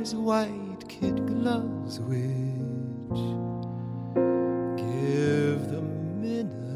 wears white kid gloves, which give the minute.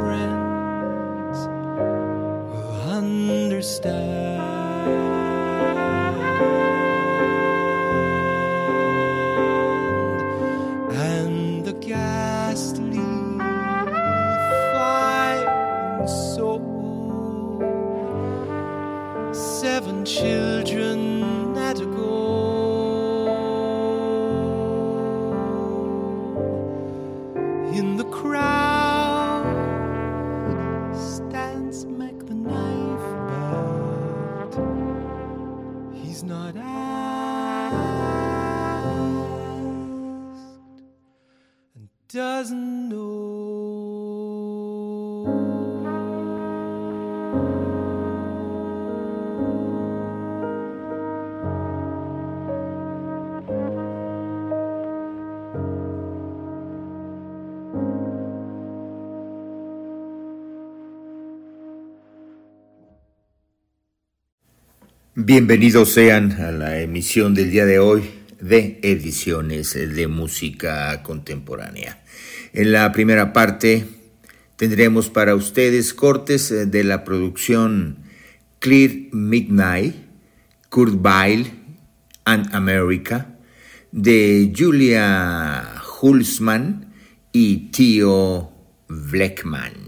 friends will understand. Bienvenidos sean a la emisión del día de hoy de Ediciones de Música Contemporánea. En la primera parte tendremos para ustedes cortes de la producción Clear Midnight, Kurt Weill and America, de Julia Hulsman y Tío Blackman.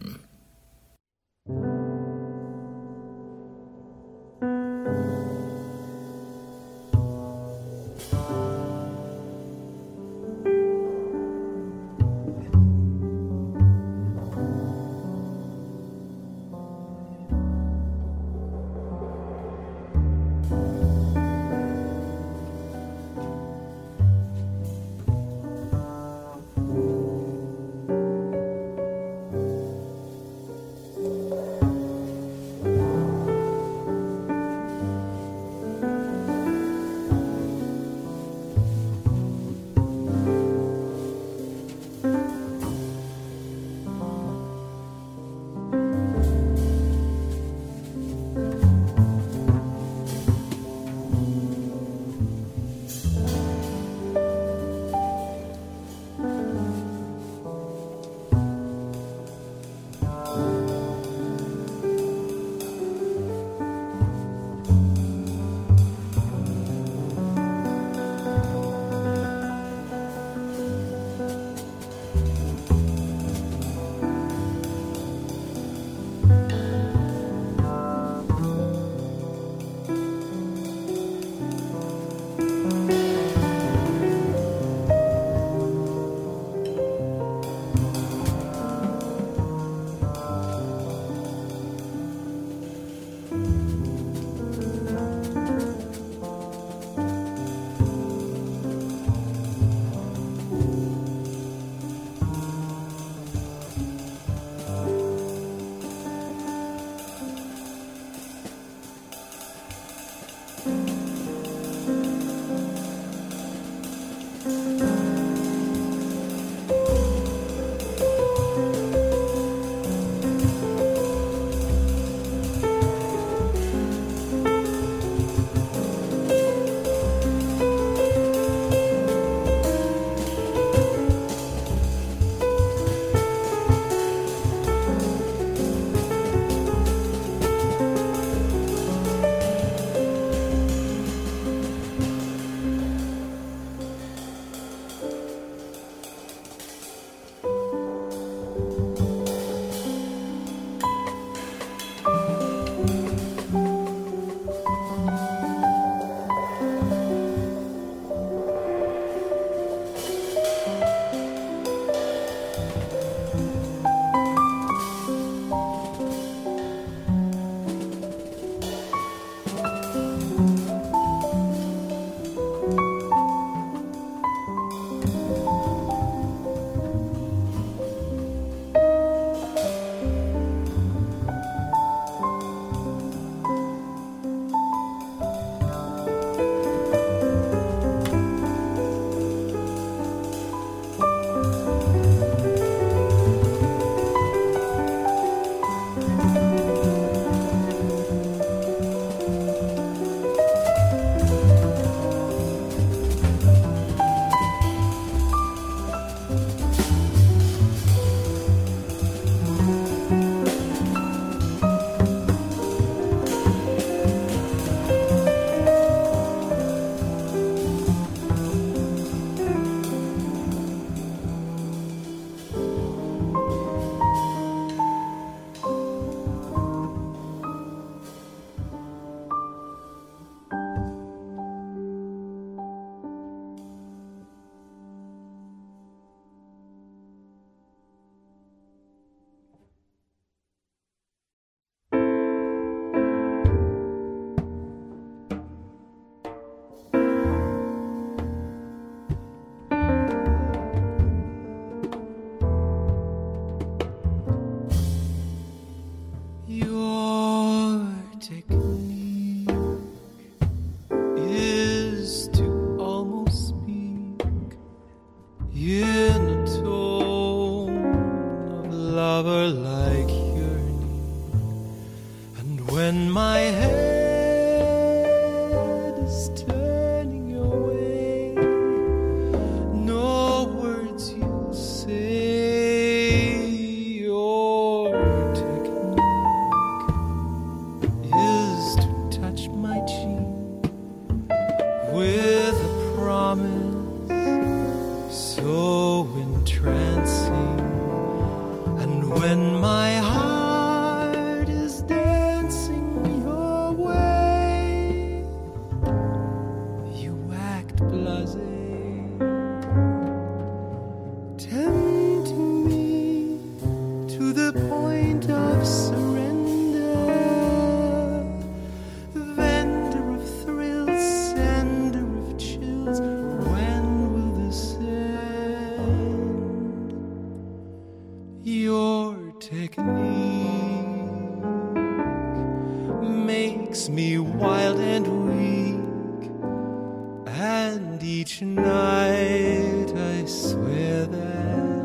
And each night I swear that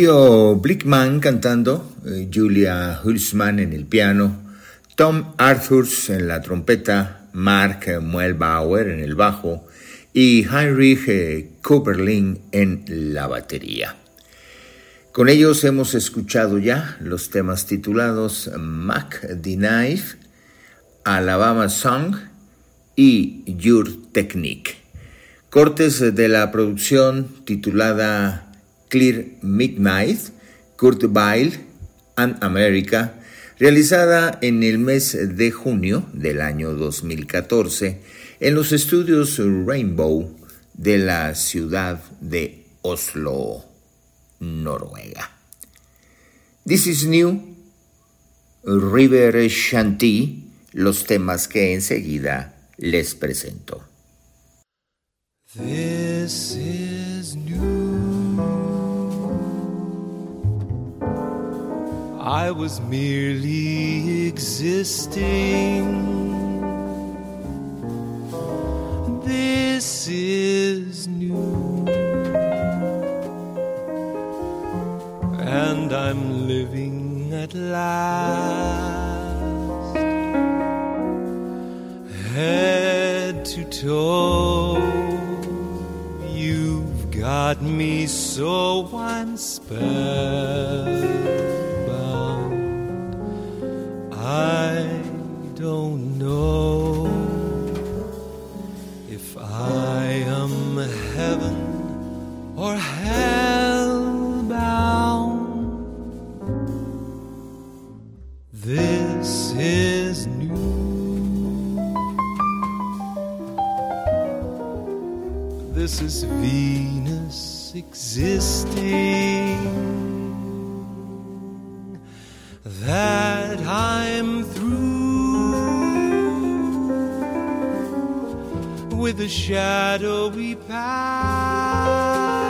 Dio Blickman cantando, eh, Julia Hulsman en el piano, Tom Arthurs en la trompeta, Mark Muelbauer en el bajo y Heinrich eh, Cooperlin en la batería. Con ellos hemos escuchado ya los temas titulados Mac the Knife, Alabama Song y Your Technique. Cortes de la producción titulada Clear Midnight, Kurt Weill and America, realizada en el mes de junio del año 2014 en los estudios Rainbow de la ciudad de Oslo, Noruega. This is New, River Shanty, los temas que enseguida les presento. This is new. I was merely existing this is new. And I'm living at last, head to toe. You've got me so I'm. I don't know if I am heaven or hell bound. This is new. This is Venus existing. With the shadowy past.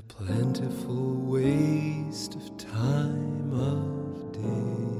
The plentiful waste of time of day.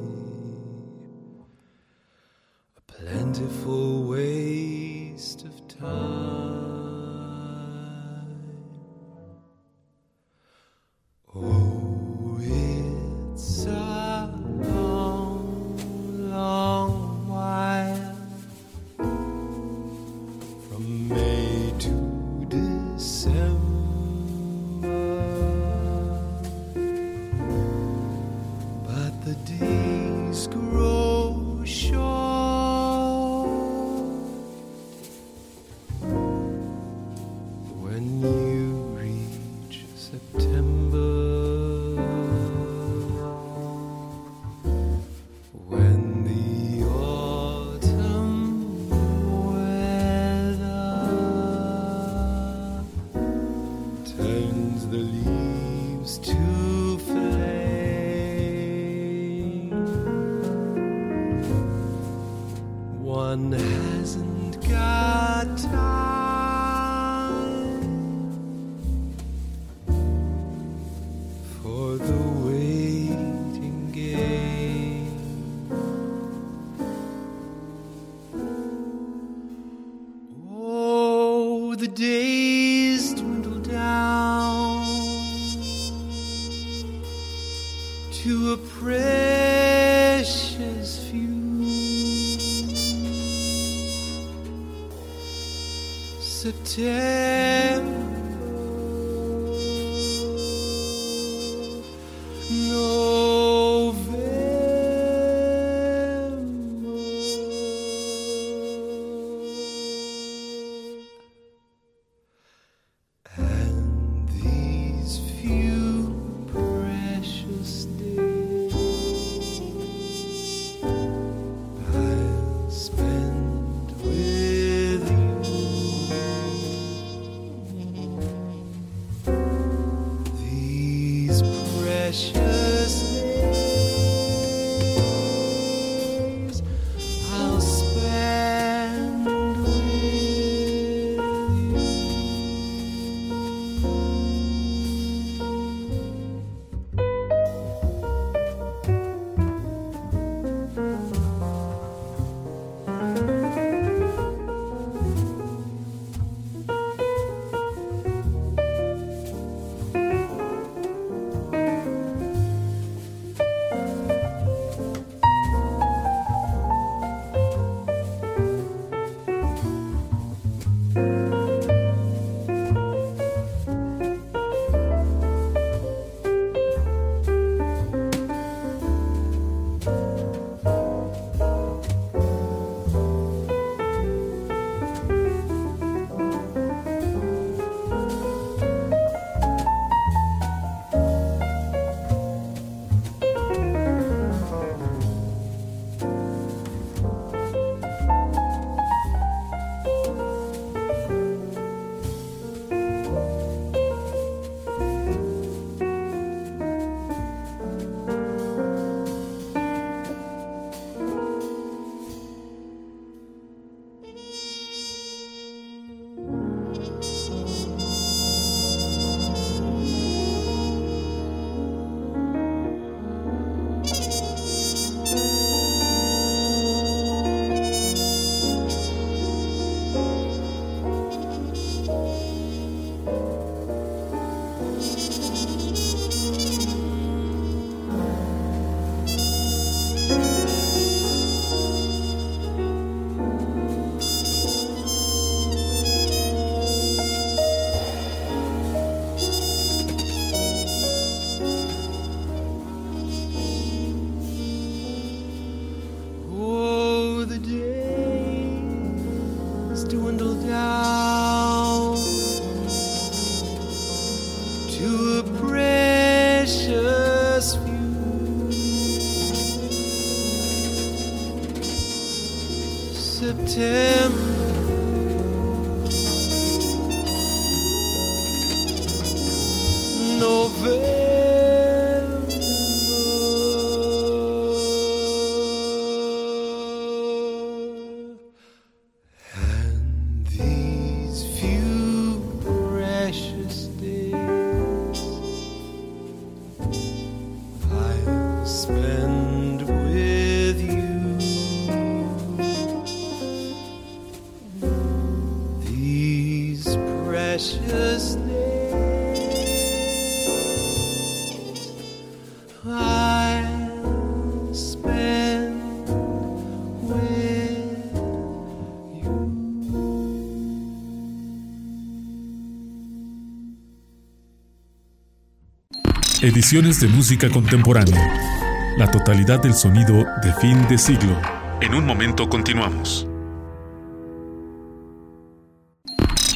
Ediciones de música contemporánea. La totalidad del sonido de fin de siglo. En un momento continuamos.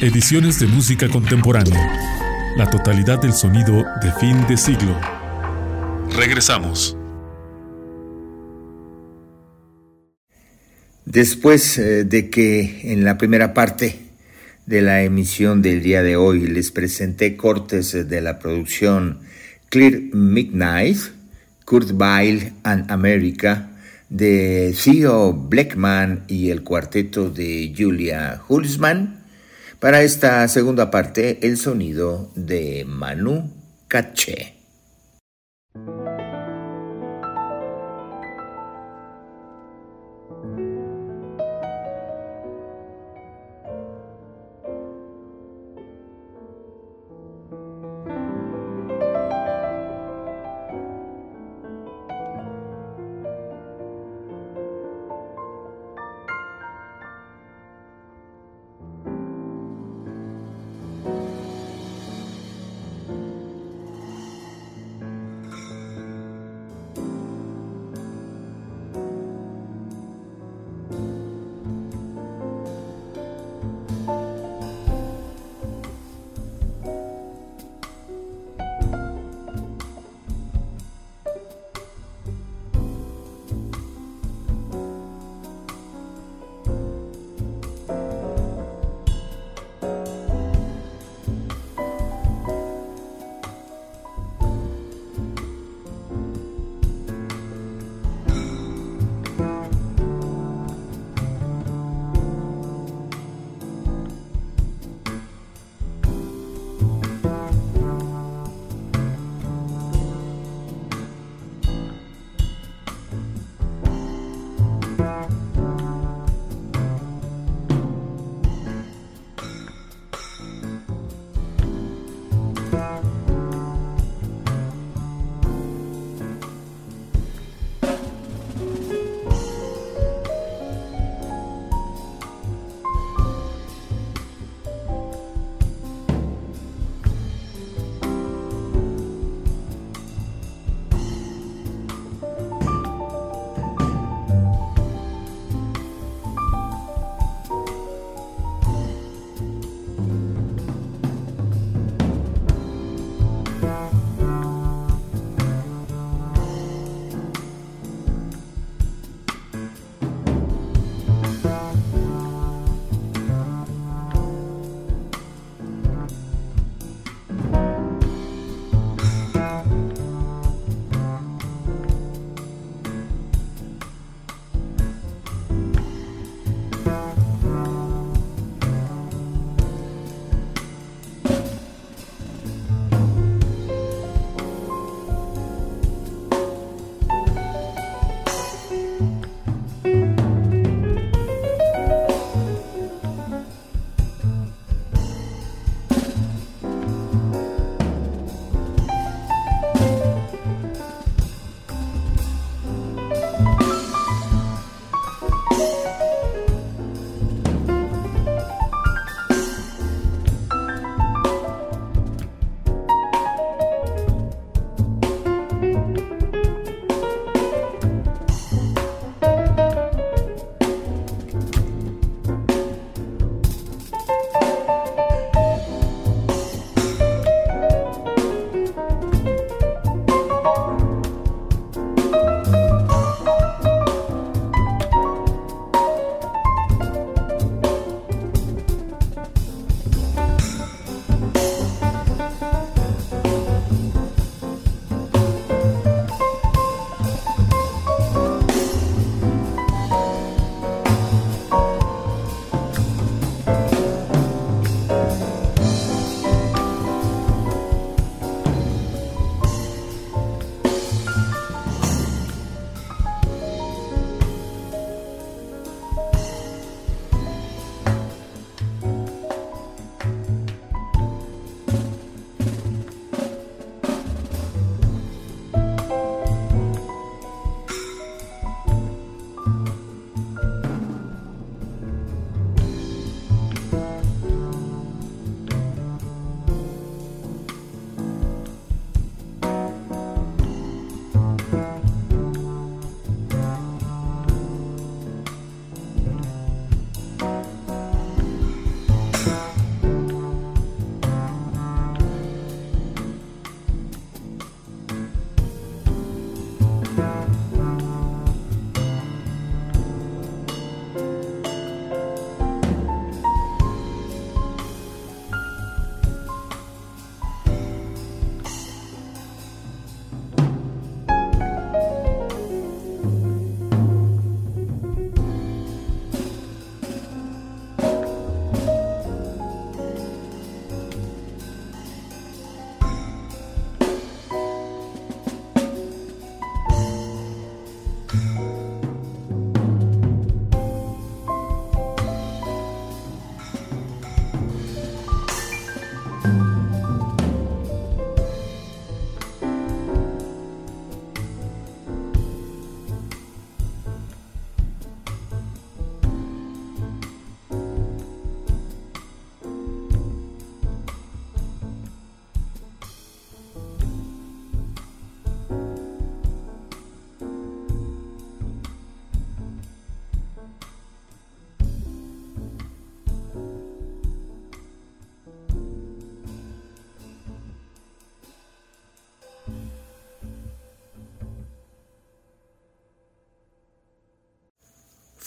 Ediciones de música contemporánea. La totalidad del sonido de fin de siglo. Regresamos. Después eh, de que en la primera parte de la emisión del día de hoy les presenté cortes eh, de la producción Clear Midnight, Kurt Weill and America, de Theo Blackman y el cuarteto de Julia Hulsman, para esta segunda parte el sonido de Manu Caché.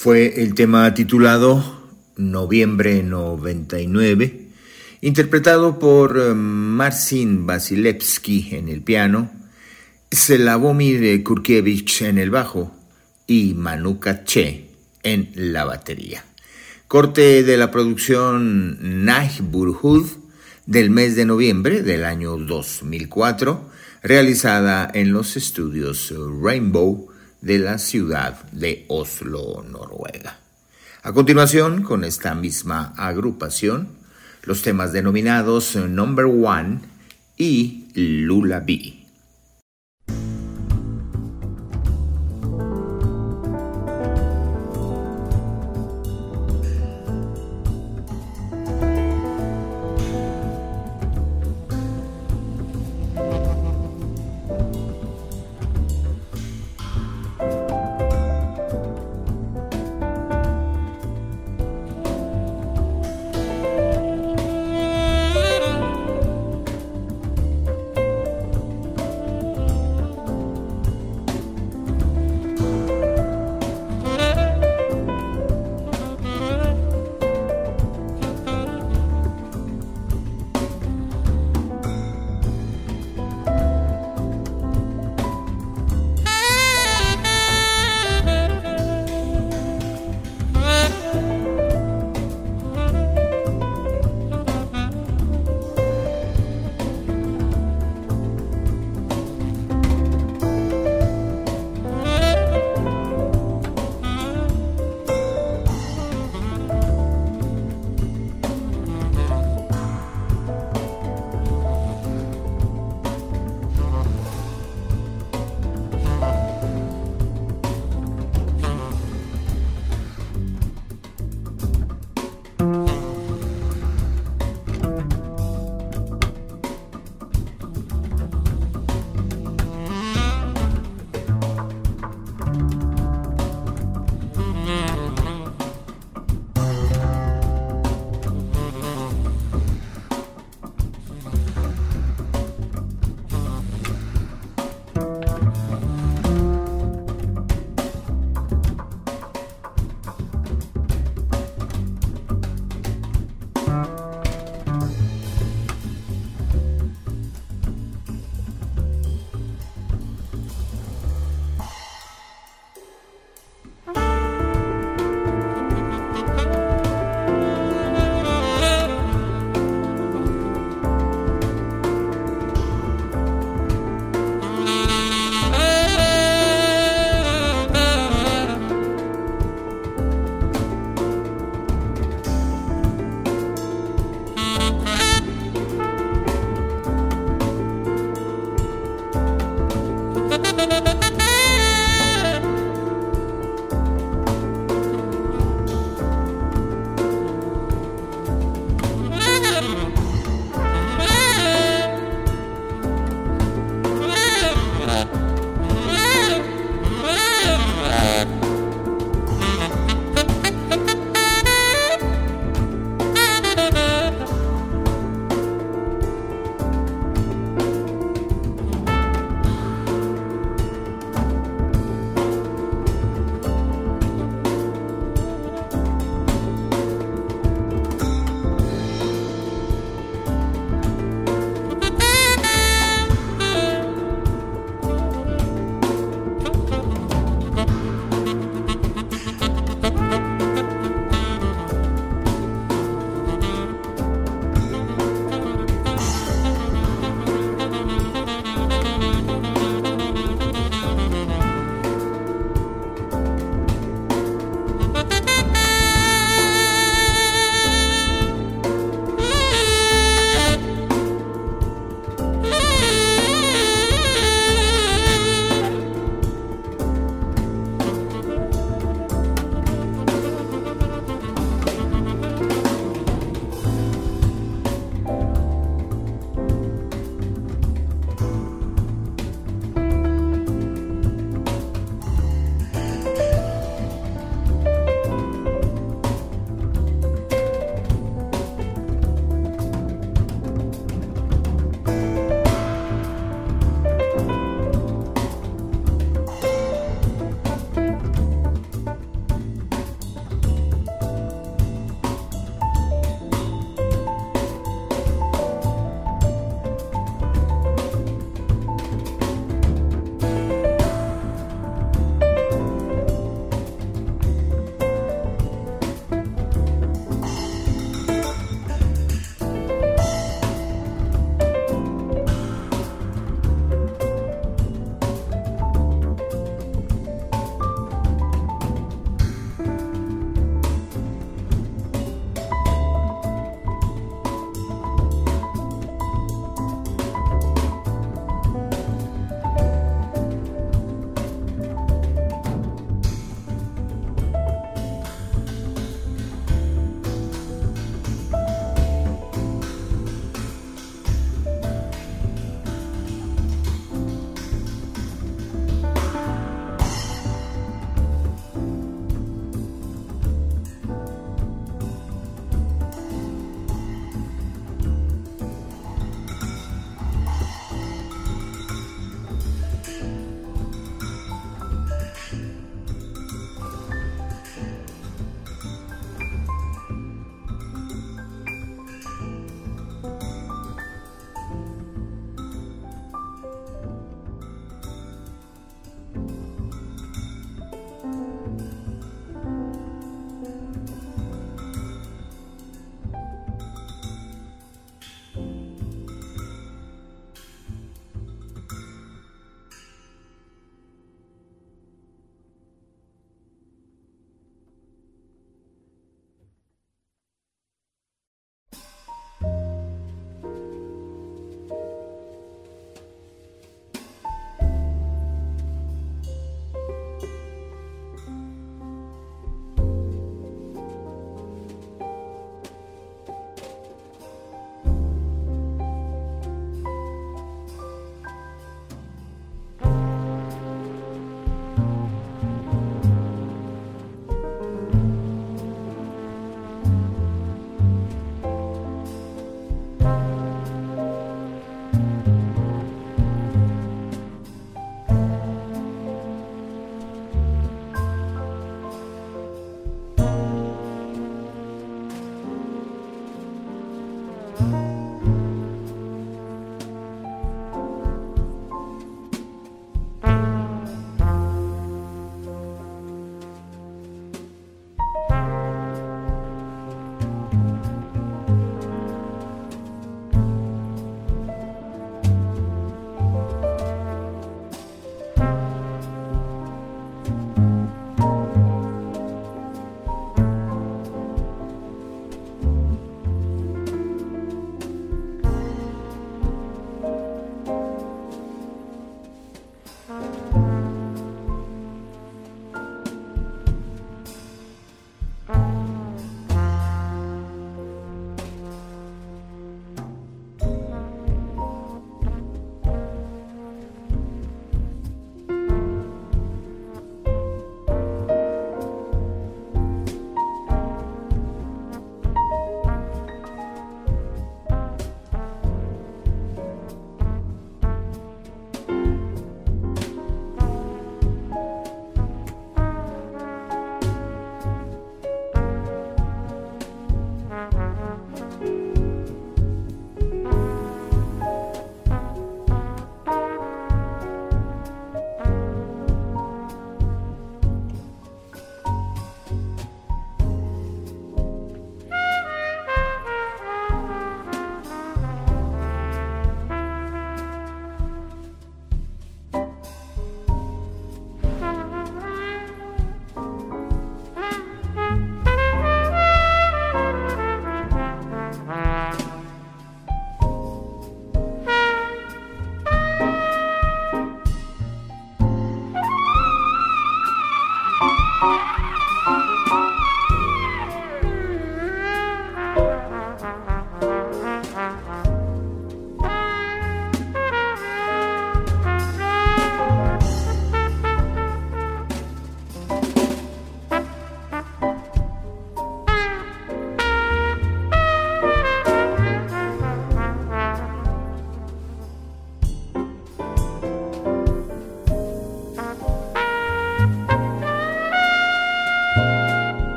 Fue el tema titulado Noviembre 99, interpretado por eh, Marcin Vasilevsky en el piano, Slavomir Kurkiewicz en el bajo y Manu Che en la batería. Corte de la producción Neighborhood del mes de noviembre del año 2004, realizada en los estudios Rainbow de la ciudad de Oslo, Noruega. A continuación, con esta misma agrupación, los temas denominados Number One y Lullaby.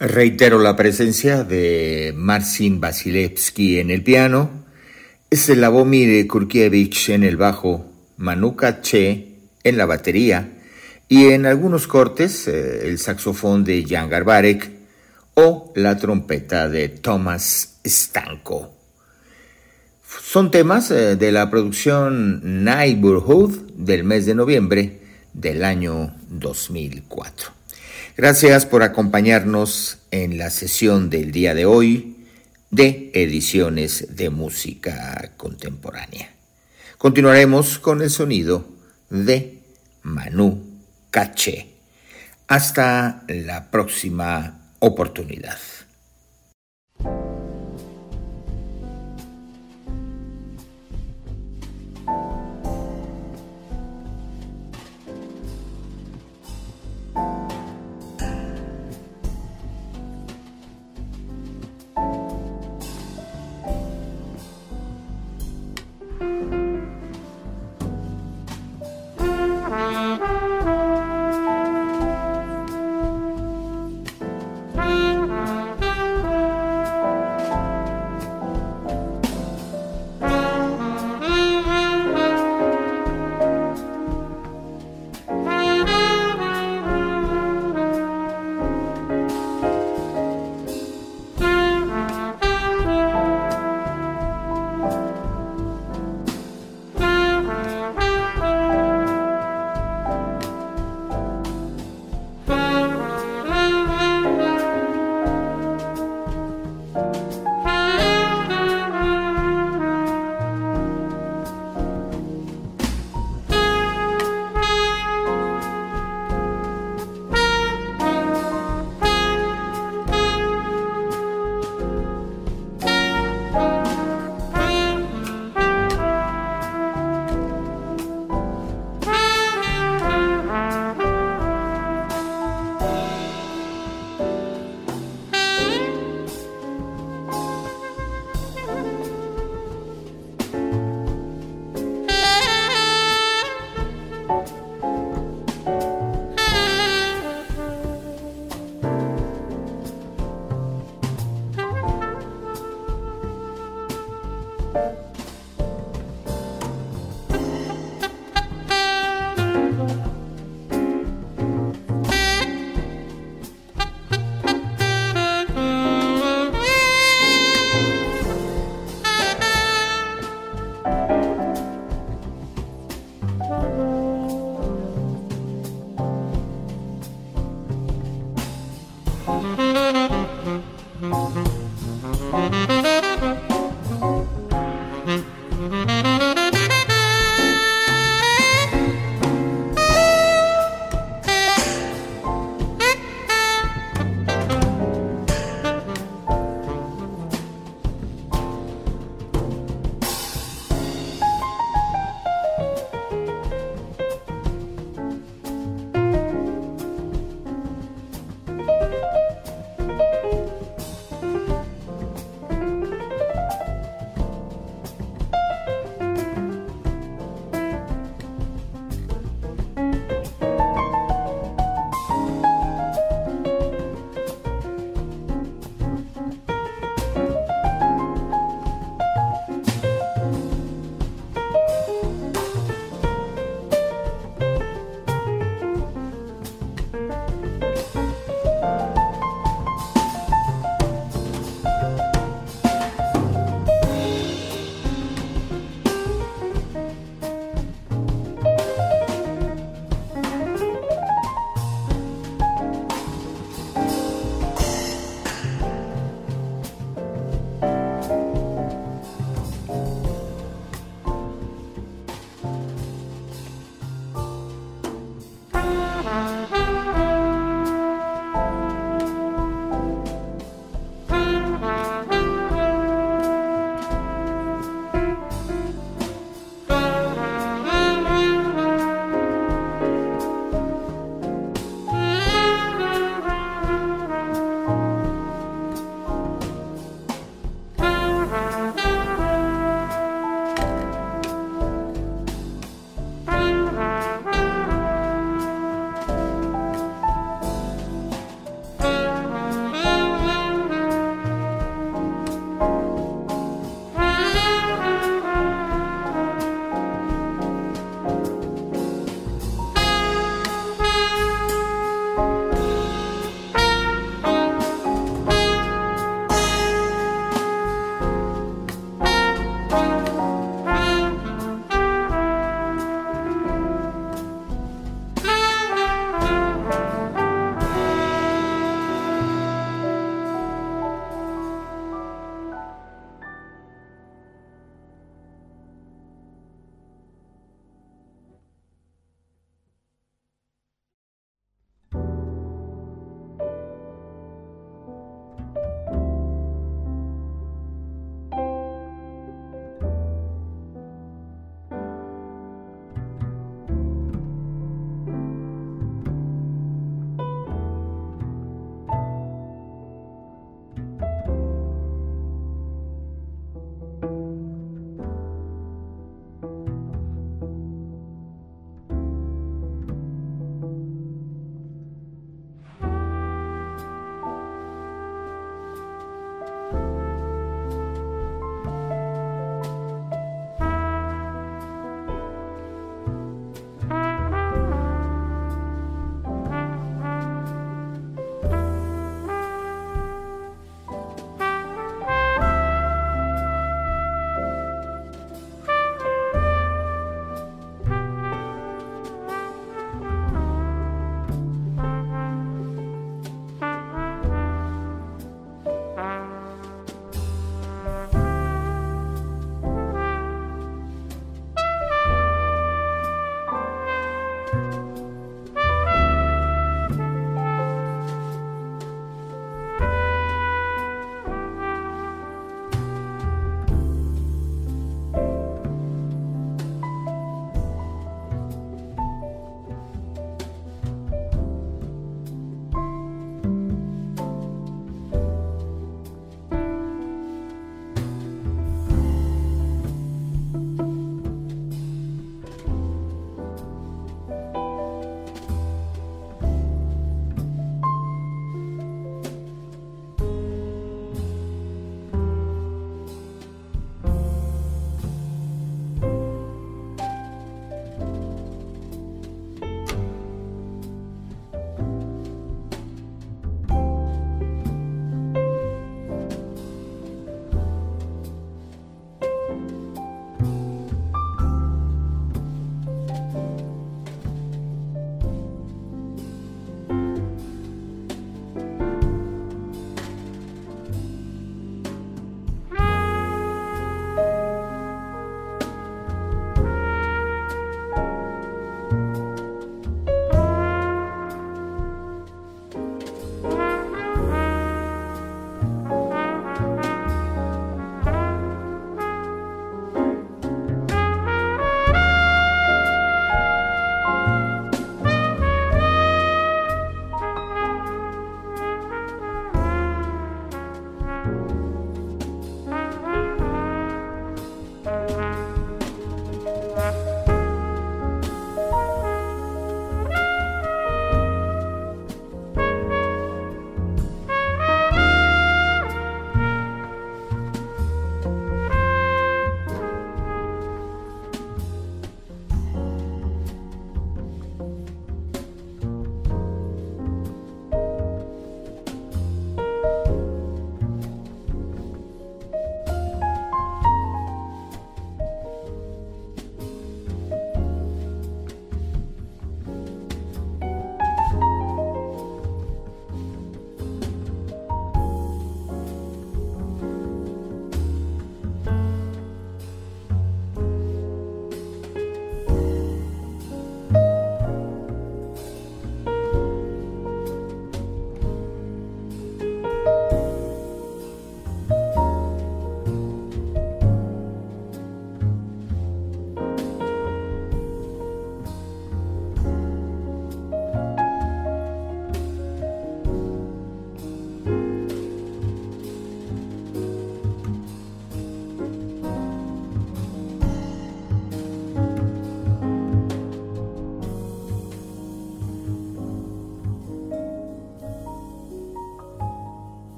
Reitero la presencia de Marcin Vasilevsky en el piano, Slavomir Kurkiewicz en el bajo, Manu Che en la batería y en algunos cortes eh, el saxofón de Jan Garbarek o la trompeta de Thomas Stanko. Son temas eh, de la producción Neighborhood del mes de noviembre del año 2004. Gracias por acompañarnos en la sesión del día de hoy de ediciones de música contemporánea. Continuaremos con el sonido de Manu Caché. Hasta la próxima oportunidad.